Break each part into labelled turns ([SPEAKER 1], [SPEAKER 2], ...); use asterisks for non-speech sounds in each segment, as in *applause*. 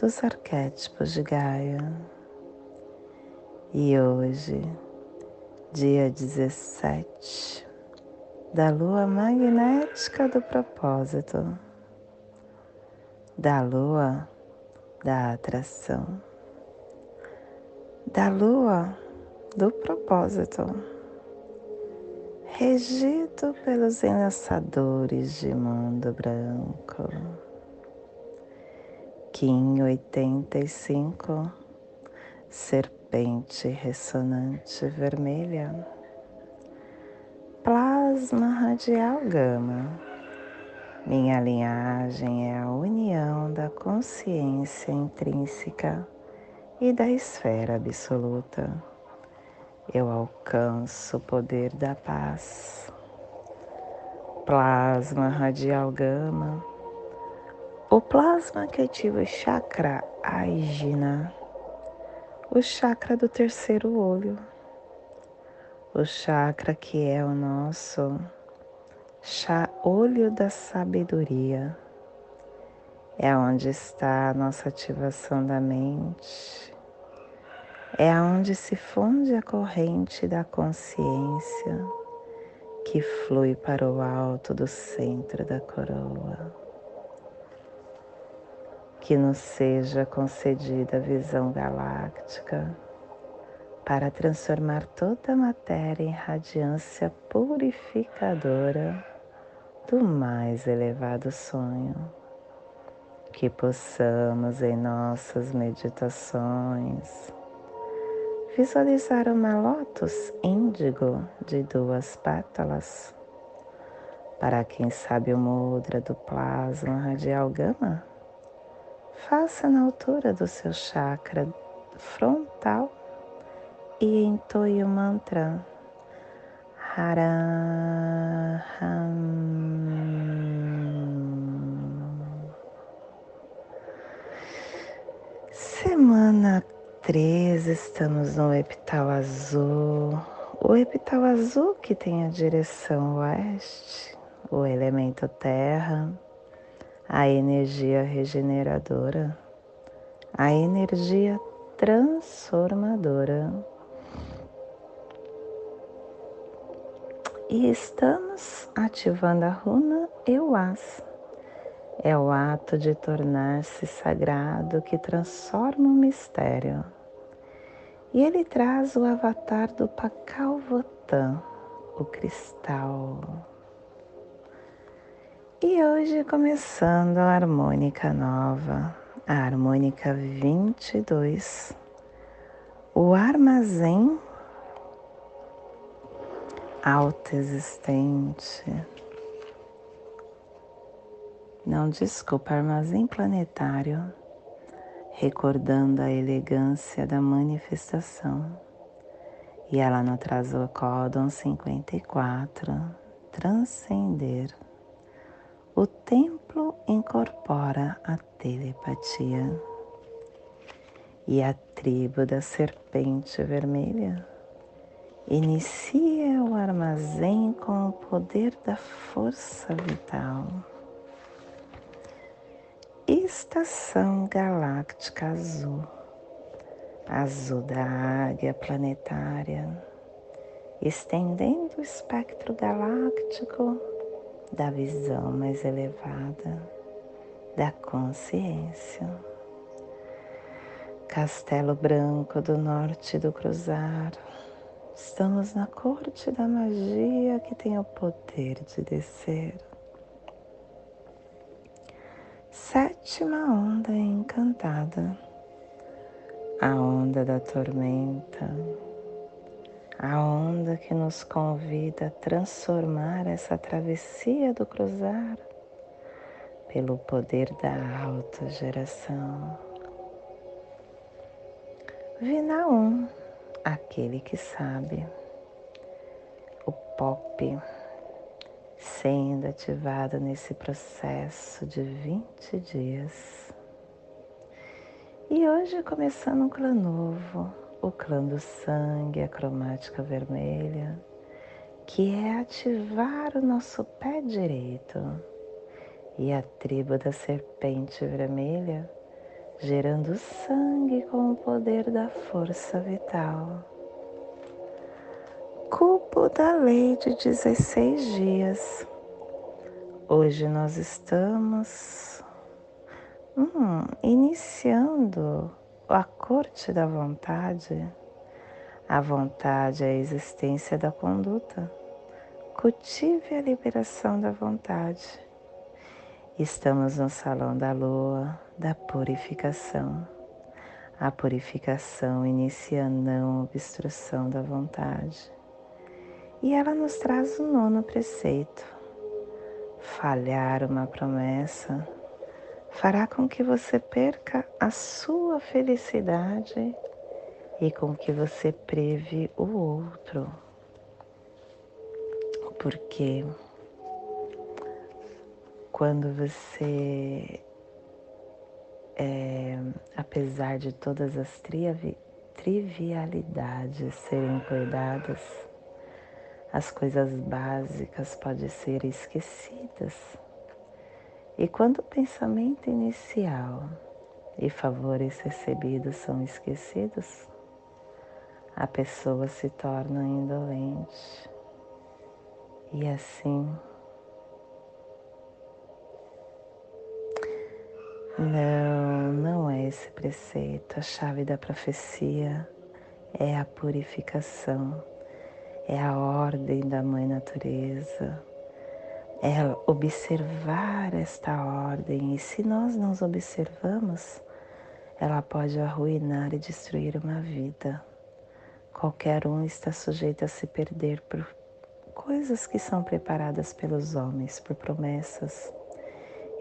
[SPEAKER 1] dos arquétipos de Gaia. E hoje, dia 17 da lua magnética do propósito, da lua da atração, da lua do propósito, regido pelos enlaçadores de mundo branco Kim 85, serpente ressonante vermelha, plasma radial gama. Minha linhagem é a união da consciência intrínseca e da esfera absoluta. Eu alcanço o poder da paz. Plasma radial gama o plasma que ativa o chakra Ajna, o chakra do terceiro olho, o chakra que é o nosso olho da sabedoria, é onde está a nossa ativação da mente, é onde se funde a corrente da consciência que flui para o alto do centro da coroa que nos seja concedida a visão galáctica para transformar toda a matéria em radiância purificadora do mais elevado sonho. Que possamos em nossas meditações visualizar uma lótus índigo de duas pétalas. Para quem sabe o mudra do plasma radial gama, faça na altura do seu chakra frontal e entoie o mantra Haraham. Semana 13, estamos no epital azul. O epital azul que tem a direção oeste, o elemento terra a energia regeneradora, a energia transformadora. E estamos ativando a runa Euas. É o ato de tornar-se sagrado que transforma o mistério. E ele traz o avatar do Pakal Votan, o cristal. E hoje começando a harmônica nova, a harmônica 22, o armazém autoexistente. Não desculpa, armazém planetário, recordando a elegância da manifestação. E ela no atrasou Códon 54, transcender o templo incorpora a telepatia e a tribo da serpente vermelha inicia o armazém com o poder da força vital. Estação galáctica azul, azul da águia planetária, estendendo o espectro galáctico da visão mais elevada da consciência. Castelo Branco do Norte do Cruzar. Estamos na corte da magia que tem o poder de descer. Sétima onda encantada, a onda da tormenta a onda que nos convida a transformar essa travessia do cruzar pelo poder da autogeração. Vinaum, aquele que sabe. O pop sendo ativado nesse processo de 20 dias. E hoje começando um clã novo, o clã do sangue, a cromática vermelha, que é ativar o nosso pé direito. E a tribo da serpente vermelha, gerando sangue com o poder da força vital. Cubo da lei de 16 dias. Hoje nós estamos hum, iniciando a corte da vontade. A vontade é a existência da conduta. Cultive a liberação da vontade. Estamos no salão da lua, da purificação. A purificação inicia a não obstrução da vontade. E ela nos traz o nono preceito. Falhar uma promessa fará com que você perca a sua felicidade e com que você preve o outro. Porque quando você é, apesar de todas as trivialidades serem cuidadas, as coisas básicas podem ser esquecidas. E quando o pensamento inicial e favores recebidos são esquecidos, a pessoa se torna indolente. E assim Não, não é esse preceito. A chave da profecia é a purificação, é a ordem da Mãe Natureza, é observar esta ordem. E se nós não observamos, ela pode arruinar e destruir uma vida. Qualquer um está sujeito a se perder por coisas que são preparadas pelos homens, por promessas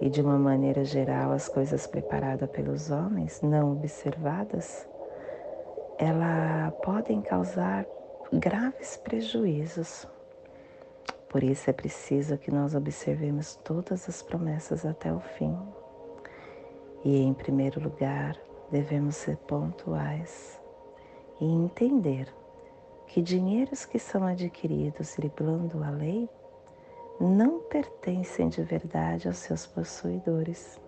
[SPEAKER 1] e de uma maneira geral as coisas preparadas pelos homens, não observadas, ela podem causar graves prejuízos. Por isso é preciso que nós observemos todas as promessas até o fim. E em primeiro lugar, devemos ser pontuais e entender que dinheiros que são adquiridos driblando a lei não pertencem de verdade aos seus possuidores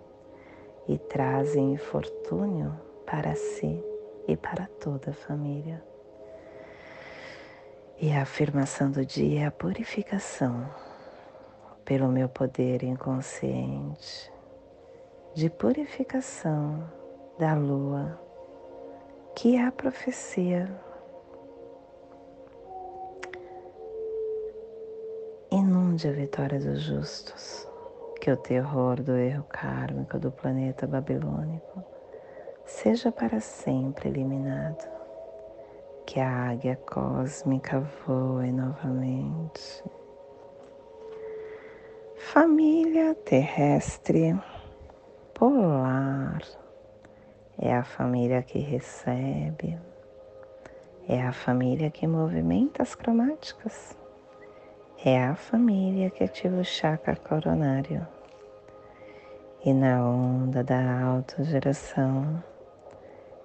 [SPEAKER 1] e trazem infortúnio para si e para toda a família. E a afirmação do dia é a purificação pelo meu poder inconsciente de purificação da lua, que é a profecia. Inunde a vitória dos justos, que o terror do erro kármico do planeta babilônico seja para sempre eliminado, que a águia cósmica voe novamente. Família terrestre polar é a família que recebe, é a família que movimenta as cromáticas é a família que ativa o chakra coronário. E na onda da autogeração,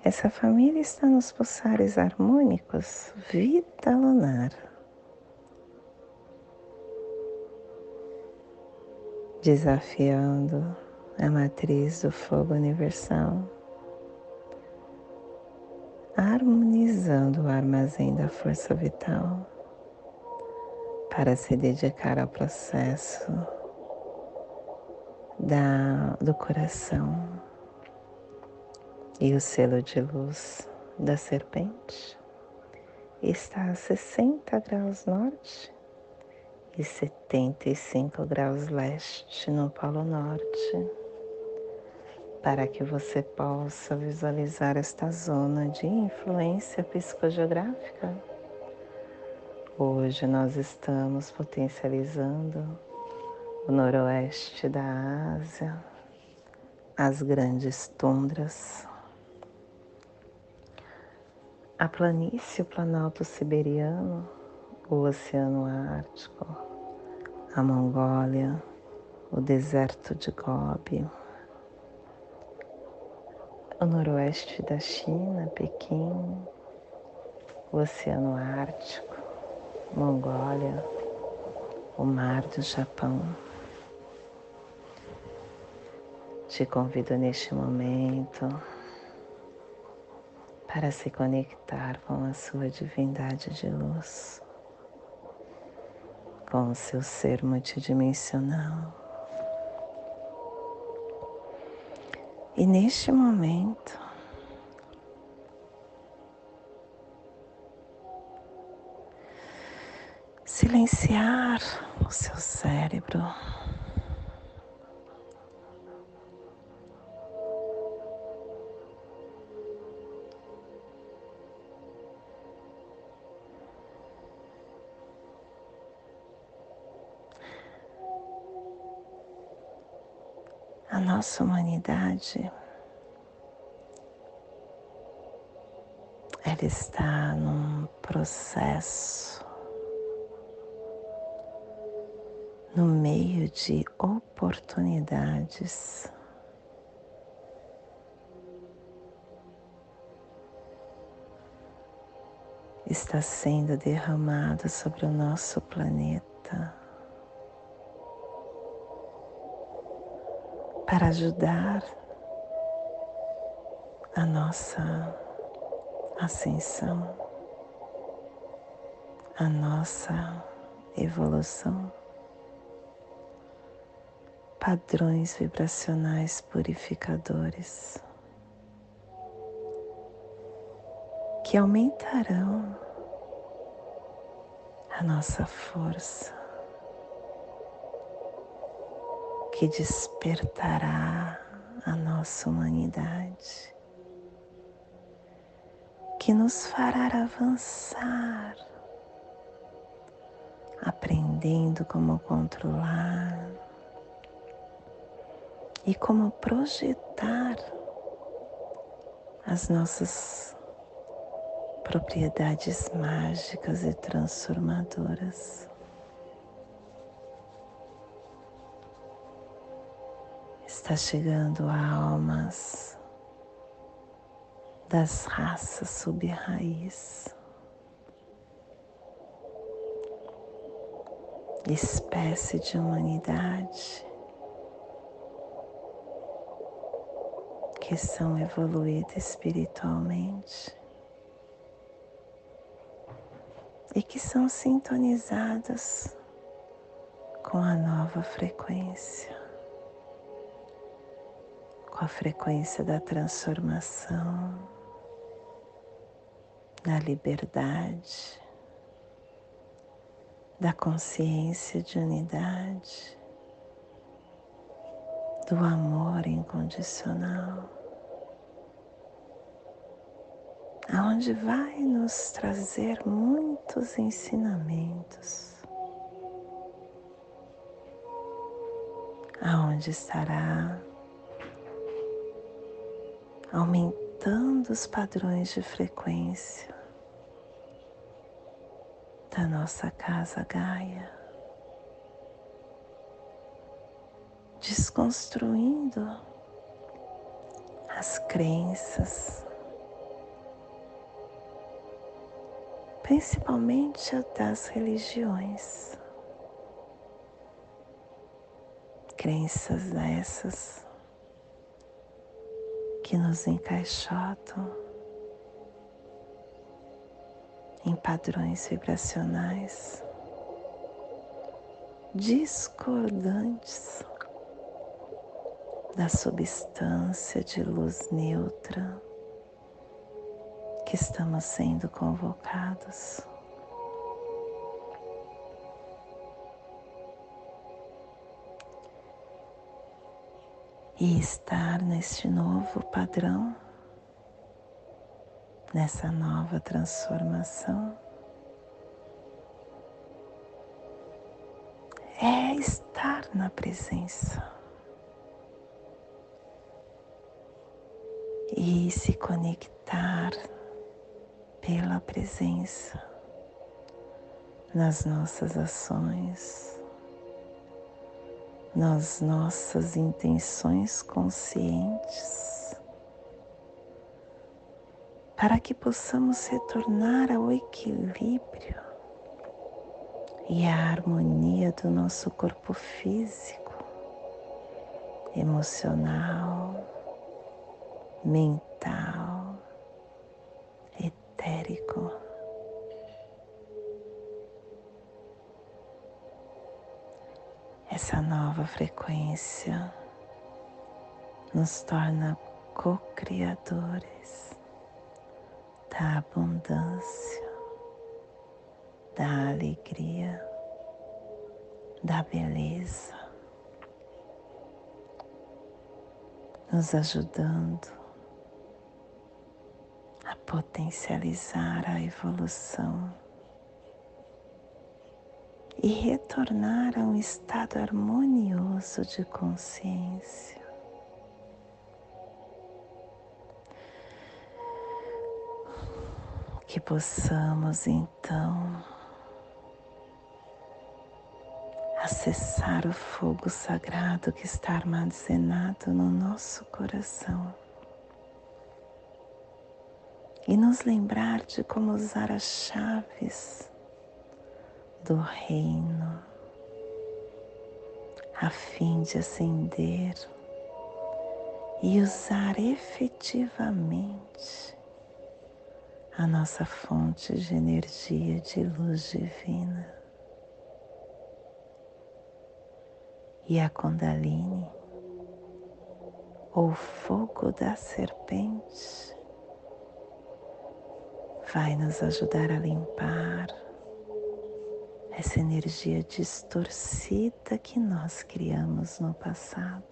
[SPEAKER 1] essa família está nos pulsares harmônicos vida lunar. Desafiando a matriz do fogo universal, harmonizando o armazém da força vital. Para se dedicar ao processo da, do coração e o selo de luz da serpente está a 60 graus norte e 75 graus leste no Polo Norte, para que você possa visualizar esta zona de influência psicogeográfica Hoje nós estamos potencializando o noroeste da Ásia, as grandes tundras, a planície, o Planalto Siberiano, o Oceano Ártico, a Mongólia, o deserto de Gobi, o noroeste da China, Pequim, o Oceano Ártico, Mongólia, o Mar do Japão. Te convido neste momento para se conectar com a sua divindade de luz, com o seu ser multidimensional. E neste momento, silenciar o seu cérebro. A nossa humanidade ela está num processo no meio de oportunidades. Está sendo derramado sobre o nosso planeta para ajudar a nossa ascensão, a nossa evolução. Padrões vibracionais purificadores que aumentarão a nossa força, que despertará a nossa humanidade, que nos fará avançar, aprendendo como controlar e como projetar as nossas propriedades mágicas e transformadoras. Está chegando almas das raças sub-raiz, espécie de humanidade que são evoluídas espiritualmente e que são sintonizadas com a nova frequência, com a frequência da transformação, da liberdade, da consciência de unidade, do amor incondicional. aonde vai nos trazer muitos ensinamentos, aonde estará aumentando os padrões de frequência da nossa casa Gaia, desconstruindo as crenças principalmente das religiões. Crenças essas que nos encaixotam em padrões vibracionais discordantes da substância de luz neutra que estamos sendo convocados. E estar neste novo padrão, nessa nova transformação, é estar na presença. E se conectar pela presença nas nossas ações, nas nossas intenções conscientes, para que possamos retornar ao equilíbrio e à harmonia do nosso corpo físico, emocional, mental, nova frequência nos torna co-criadores da abundância, da alegria, da beleza, nos ajudando a potencializar a evolução e retornar a um estado harmonioso de consciência. Que possamos então acessar o fogo sagrado que está armazenado no nosso coração e nos lembrar de como usar as chaves do reino, a fim de acender e usar efetivamente a nossa fonte de energia de luz divina. E a Kundalini, ou fogo da serpente, vai nos ajudar a limpar essa energia distorcida que nós criamos no passado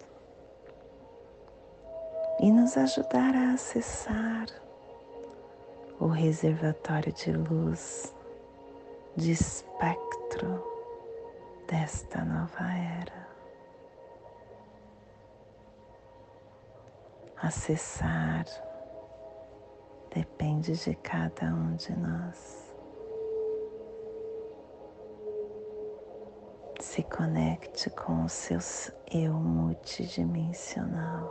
[SPEAKER 1] e nos ajudar a acessar o reservatório de luz, de espectro desta nova era. Acessar depende de cada um de nós. Se conecte com o seu eu multidimensional.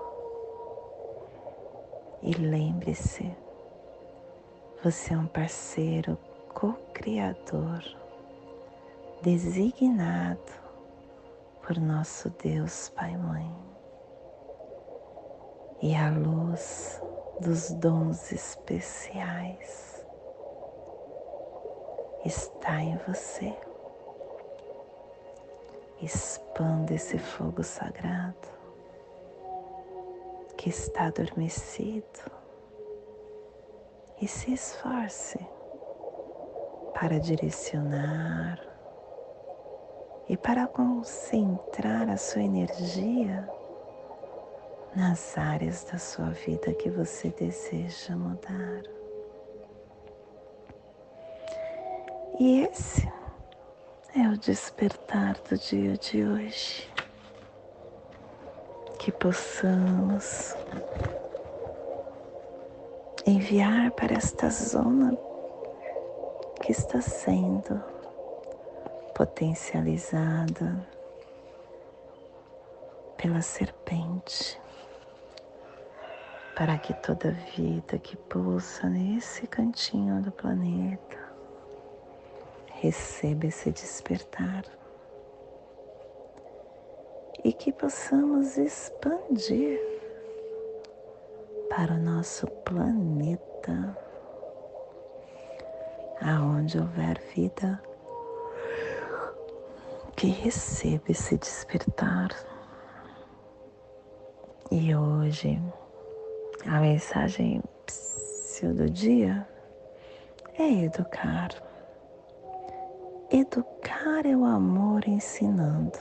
[SPEAKER 1] E lembre-se, você é um parceiro co-criador designado por nosso Deus Pai Mãe. E a luz dos dons especiais está em você expanda esse fogo sagrado que está adormecido e se esforce para direcionar e para concentrar a sua energia nas áreas da sua vida que você deseja mudar. E esse é o despertar do dia de hoje. Que possamos enviar para esta zona que está sendo potencializada pela serpente, para que toda vida que pulsa nesse cantinho do planeta receba esse despertar e que possamos expandir para o nosso planeta, aonde houver vida, que receba esse despertar. E hoje a mensagem do dia é educar. Educar é o amor ensinando.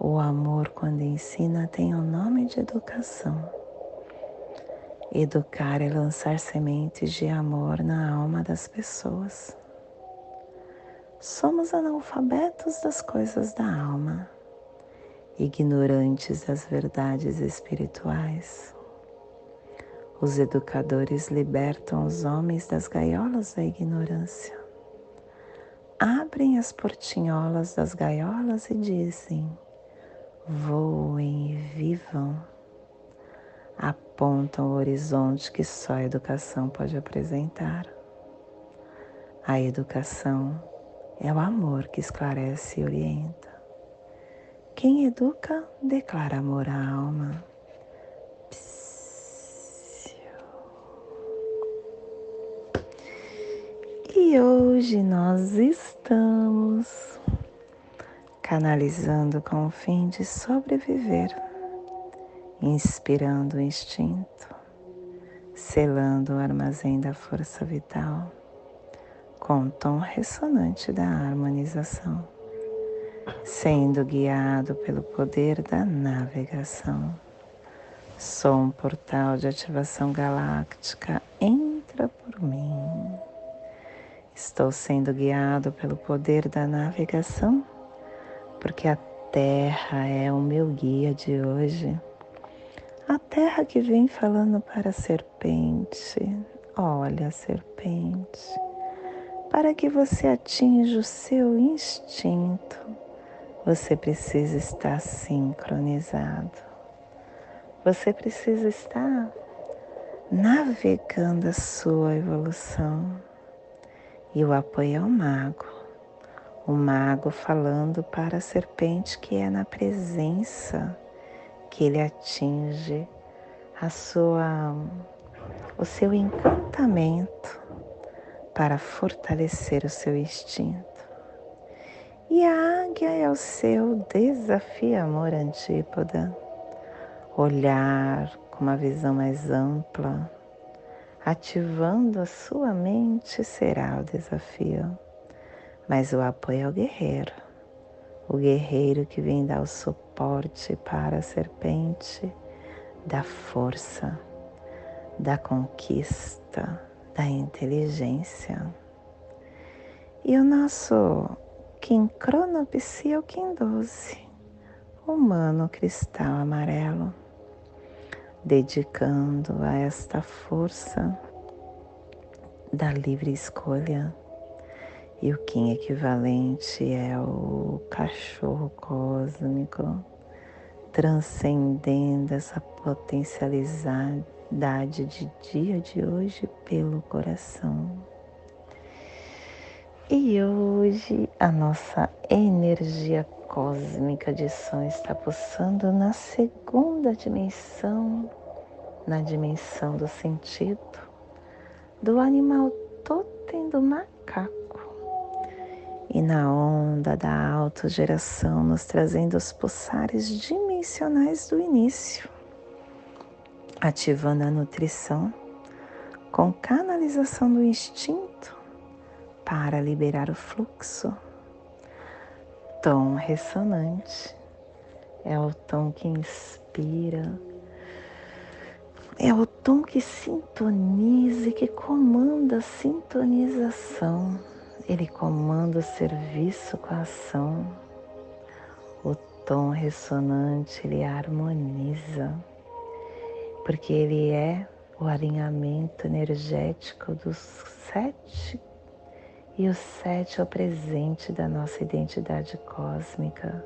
[SPEAKER 1] O amor, quando ensina, tem o nome de educação. Educar é lançar sementes de amor na alma das pessoas. Somos analfabetos das coisas da alma, ignorantes das verdades espirituais. Os educadores libertam os homens das gaiolas da ignorância. Abrem as portinholas das gaiolas e dizem: voem e vivam. Apontam o horizonte que só a educação pode apresentar. A educação é o amor que esclarece e orienta. Quem educa declara amor à alma. E hoje nós estamos canalizando com o fim de sobreviver, inspirando o instinto, selando o armazém da força vital com o tom ressonante da harmonização, sendo guiado pelo poder da navegação. Sou um portal de ativação galáctica, entra por mim. Estou sendo guiado pelo poder da navegação, porque a Terra é o meu guia de hoje. A Terra que vem falando para a serpente, olha, serpente, para que você atinja o seu instinto, você precisa estar sincronizado. Você precisa estar navegando a sua evolução. E o apoio é o mago. O mago falando para a serpente que é na presença que ele atinge a sua o seu encantamento para fortalecer o seu instinto. E a águia é o seu desafio amor antípoda. Olhar com uma visão mais ampla, ativando a sua mente será o desafio. Mas o apoio é o guerreiro. O guerreiro que vem dar o suporte para a serpente da força, da conquista da inteligência. E o nosso Kim Cronopsi é o Kim 12, humano cristal amarelo, dedicando a esta força da livre escolha. E o Kim equivalente é o cachorro cósmico, transcendendo essa potencialidade de dia de hoje pelo coração. E hoje a nossa energia cósmica de som está pulsando na segunda dimensão, na dimensão do sentido, do animal totem do macaco. E na onda da autogeração, nos trazendo os pulsares dimensionais do início ativando a nutrição com canalização do instinto para liberar o fluxo. Tom ressonante é o tom que inspira, é o tom que sintoniza e que comanda a sintonização. Ele comanda o serviço com a ação. O tom ressonante ele harmoniza porque ele é o alinhamento energético dos sete e o sete é o presente da nossa identidade cósmica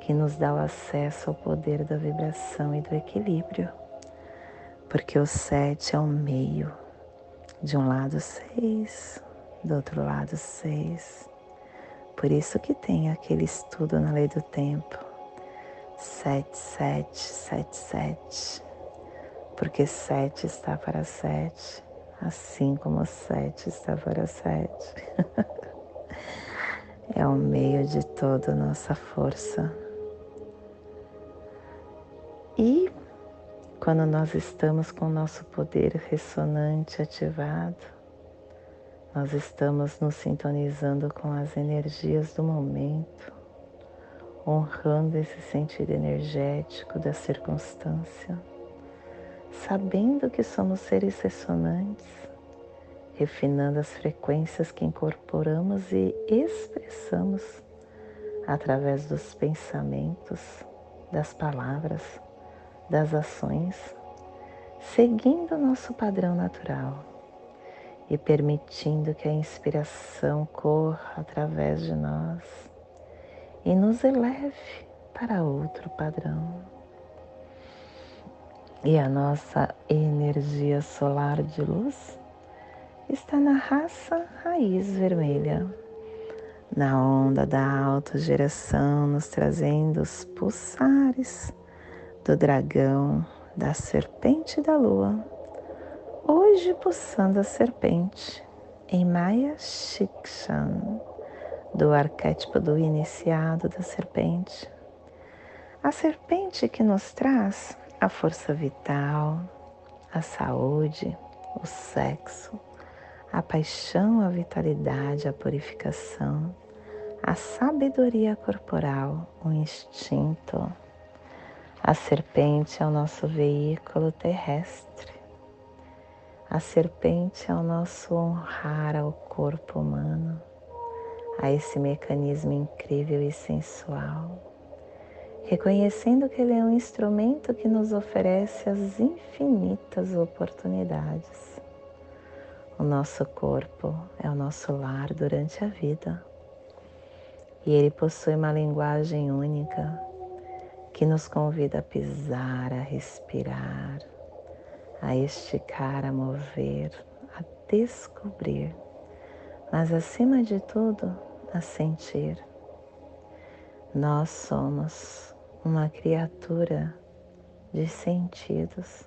[SPEAKER 1] que nos dá o acesso ao poder da vibração e do equilíbrio, porque o sete é o meio, de um lado seis, do outro lado seis. Por isso que tem aquele estudo na lei do tempo. Sete, sete, sete, sete porque sete está para sete, assim como sete está para sete. *laughs* é o meio de toda a nossa força. E quando nós estamos com o nosso poder ressonante ativado, nós estamos nos sintonizando com as energias do momento, honrando esse sentido energético da circunstância sabendo que somos seres ressonantes, refinando as frequências que incorporamos e expressamos através dos pensamentos, das palavras, das ações, seguindo nosso padrão natural e permitindo que a inspiração corra através de nós e nos eleve para outro padrão. E a nossa energia solar de luz está na raça raiz vermelha, na onda da autogeração, nos trazendo os pulsares do dragão, da serpente da lua. Hoje pulsando a serpente em Maya Shikshan, do arquétipo do iniciado da serpente. A serpente que nos traz a força vital, a saúde, o sexo, a paixão, a vitalidade, a purificação, a sabedoria corporal, o instinto. A serpente é o nosso veículo terrestre. A serpente é o nosso honrar ao corpo humano, a esse mecanismo incrível e sensual, reconhecendo que ele é um instrumento que nos oferece as infinitas oportunidades. O nosso corpo é o nosso lar durante a vida. E ele possui uma linguagem única que nos convida a pisar, a respirar, a esticar, a mover, a descobrir, mas acima de tudo, a sentir. Nós somos uma criatura de sentidos,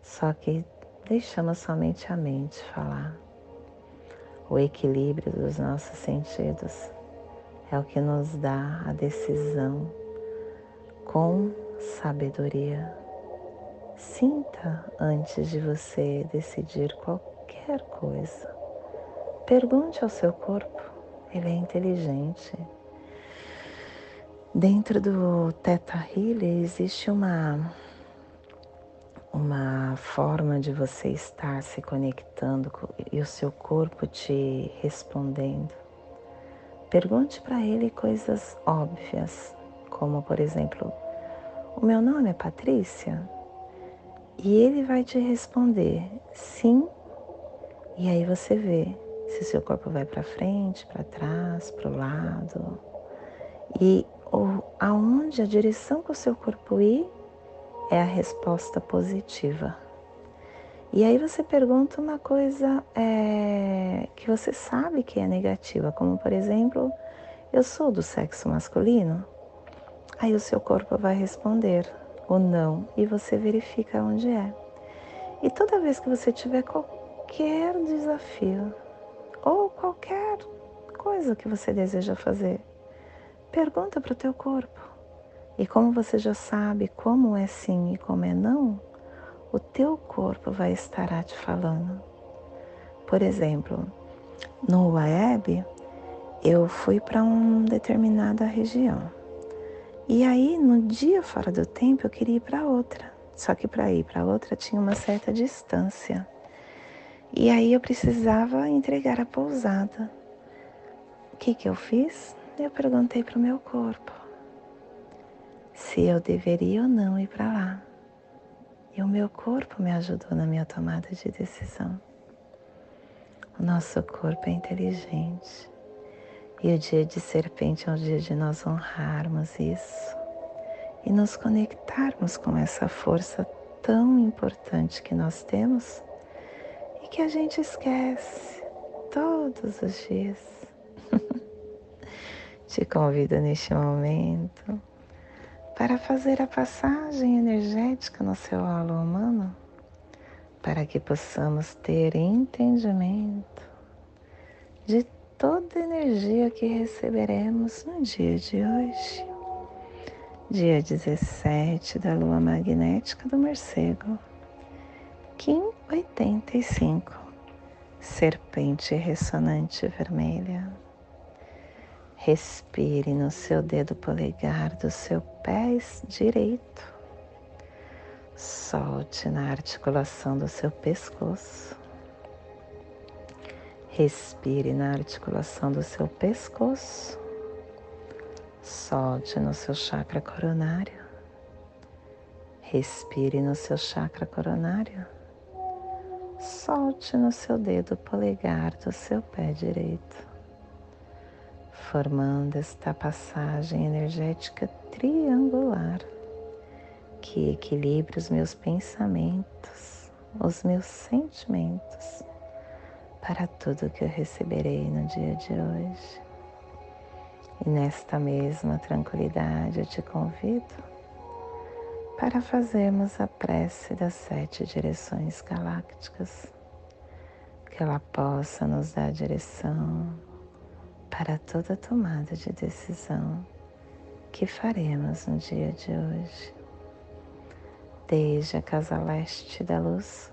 [SPEAKER 1] só que deixamos somente a mente falar. O equilíbrio dos nossos sentidos é o que nos dá a decisão com sabedoria. Sinta antes de você decidir qualquer coisa. Pergunte ao seu corpo, ele é inteligente. Dentro do Theta Healer existe uma uma forma de você estar se conectando e o seu corpo te respondendo. Pergunte para ele coisas óbvias, como por exemplo, o meu nome é Patrícia? E ele vai te responder sim, e aí você vê se seu corpo vai para frente, para trás, para o lado. E ou, aonde a direção que o seu corpo ir, é a resposta positiva. E aí você pergunta uma coisa é, que você sabe que é negativa, como por exemplo, eu sou do sexo masculino? Aí o seu corpo vai responder o não e você verifica onde é. E toda vez que você tiver qualquer desafio ou qualquer coisa que você deseja fazer, pergunta para o teu corpo e como você já sabe como é sim e como é não, o teu corpo vai estar te falando. Por exemplo, no web, eu fui para uma determinada região. E aí, no dia fora do tempo, eu queria ir para outra. Só que para ir para outra tinha uma certa distância. E aí eu precisava entregar a pousada. O que, que eu fiz? Eu perguntei para o meu corpo se eu deveria ou não ir para lá. E o meu corpo me ajudou na minha tomada de decisão. O nosso corpo é inteligente. E o dia de serpente é um dia de nós honrarmos isso e nos conectarmos com essa força tão importante que nós temos e que a gente esquece todos os dias. *laughs* Te convido neste momento para fazer a passagem energética no seu halo humano, para que possamos ter entendimento de toda a energia que receberemos no dia de hoje, dia 17 da lua magnética do morcego, Kim 85, serpente ressonante vermelha. Respire no seu dedo polegar do seu pé direito. Solte na articulação do seu pescoço. Respire na articulação do seu pescoço. Solte no seu chakra coronário. Respire no seu chakra coronário. Solte no seu dedo polegar do seu pé direito, formando esta passagem energética triangular que equilibra os meus pensamentos, os meus sentimentos para tudo que eu receberei no dia de hoje. E nesta mesma tranquilidade eu te convido para fazermos a prece das sete direções galácticas, que ela possa nos dar direção para toda tomada de decisão que faremos no dia de hoje. Desde a casa leste da luz,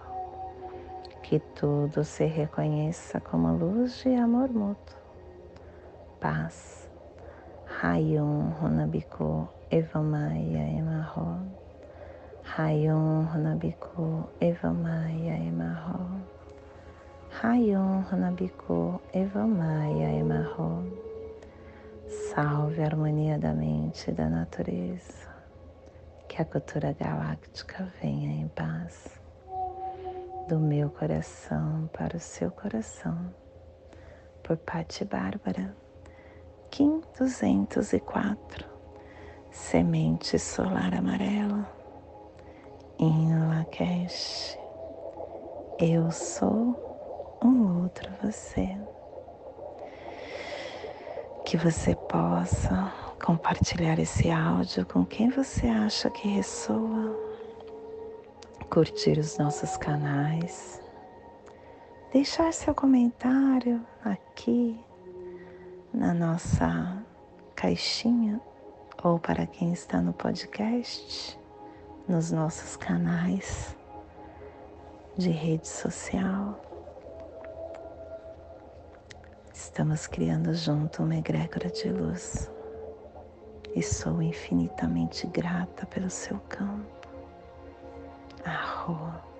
[SPEAKER 1] que tudo se reconheça como luz de amor mútuo. Paz. Rayon Runabiku Evamaya Emarro. Rayon Runabiku Evamaya Emarro. Rayon Runabiku Evamaya Emarro. Salve a harmonia da mente e da natureza. Que a cultura galáctica venha em paz do meu coração para o seu coração, por Patti Bárbara, Kim 204, Semente Solar Amarela, em Lakesh, eu sou um outro você. Que você possa compartilhar esse áudio com quem você acha que ressoa curtir os nossos canais, deixar seu comentário aqui na nossa caixinha ou para quem está no podcast, nos nossos canais de rede social. Estamos criando junto uma egrégora de luz e sou infinitamente grata pelo seu campo. 啊，好。